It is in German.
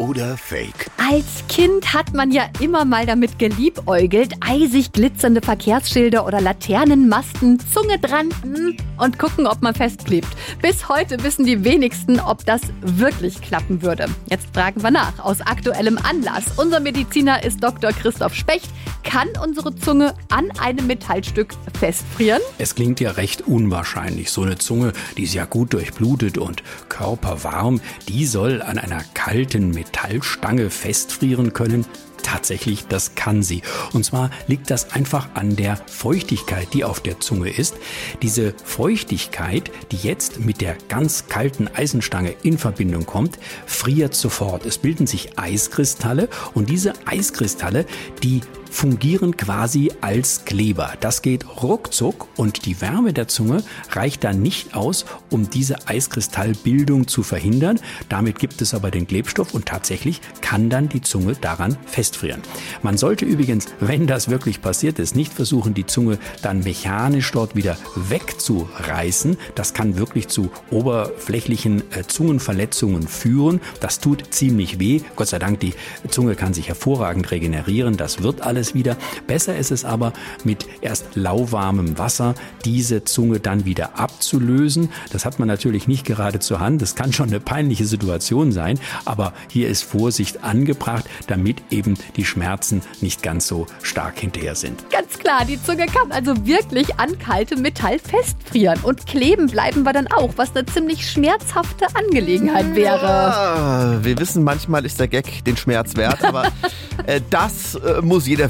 oder Fake? Als Kind hat man ja immer mal damit geliebäugelt, eisig glitzernde Verkehrsschilder oder Laternenmasten, Zunge dran hm, und gucken, ob man festklebt. Bis heute wissen die wenigsten, ob das wirklich klappen würde. Jetzt fragen wir nach, aus aktuellem Anlass. Unser Mediziner ist Dr. Christoph Specht. Kann unsere Zunge an einem Metallstück festfrieren? Es klingt ja recht unwahrscheinlich. So eine Zunge, die ist ja gut durchblutet und körperwarm, die soll an einer kalten Metallstange festfrieren können. Tatsächlich, das kann sie. Und zwar liegt das einfach an der Feuchtigkeit, die auf der Zunge ist. Diese Feuchtigkeit, die jetzt mit der ganz kalten Eisenstange in Verbindung kommt, friert sofort. Es bilden sich Eiskristalle und diese Eiskristalle, die fungieren quasi als Kleber. Das geht ruckzuck und die Wärme der Zunge reicht dann nicht aus, um diese Eiskristallbildung zu verhindern. Damit gibt es aber den Klebstoff und tatsächlich kann dann die Zunge daran festfrieren. Man sollte übrigens, wenn das wirklich passiert ist, nicht versuchen, die Zunge dann mechanisch dort wieder wegzureißen. Das kann wirklich zu oberflächlichen äh, Zungenverletzungen führen. Das tut ziemlich weh. Gott sei Dank, die Zunge kann sich hervorragend regenerieren. Das wird alles alles wieder. Besser ist es aber, mit erst lauwarmem Wasser diese Zunge dann wieder abzulösen. Das hat man natürlich nicht gerade zur Hand. Das kann schon eine peinliche Situation sein, aber hier ist Vorsicht angebracht, damit eben die Schmerzen nicht ganz so stark hinterher sind. Ganz klar, die Zunge kann also wirklich an kaltem Metall festfrieren. Und kleben bleiben wir dann auch, was eine ziemlich schmerzhafte Angelegenheit wäre. Ja, wir wissen, manchmal ist der Gag den Schmerz wert, aber äh, das äh, muss jeder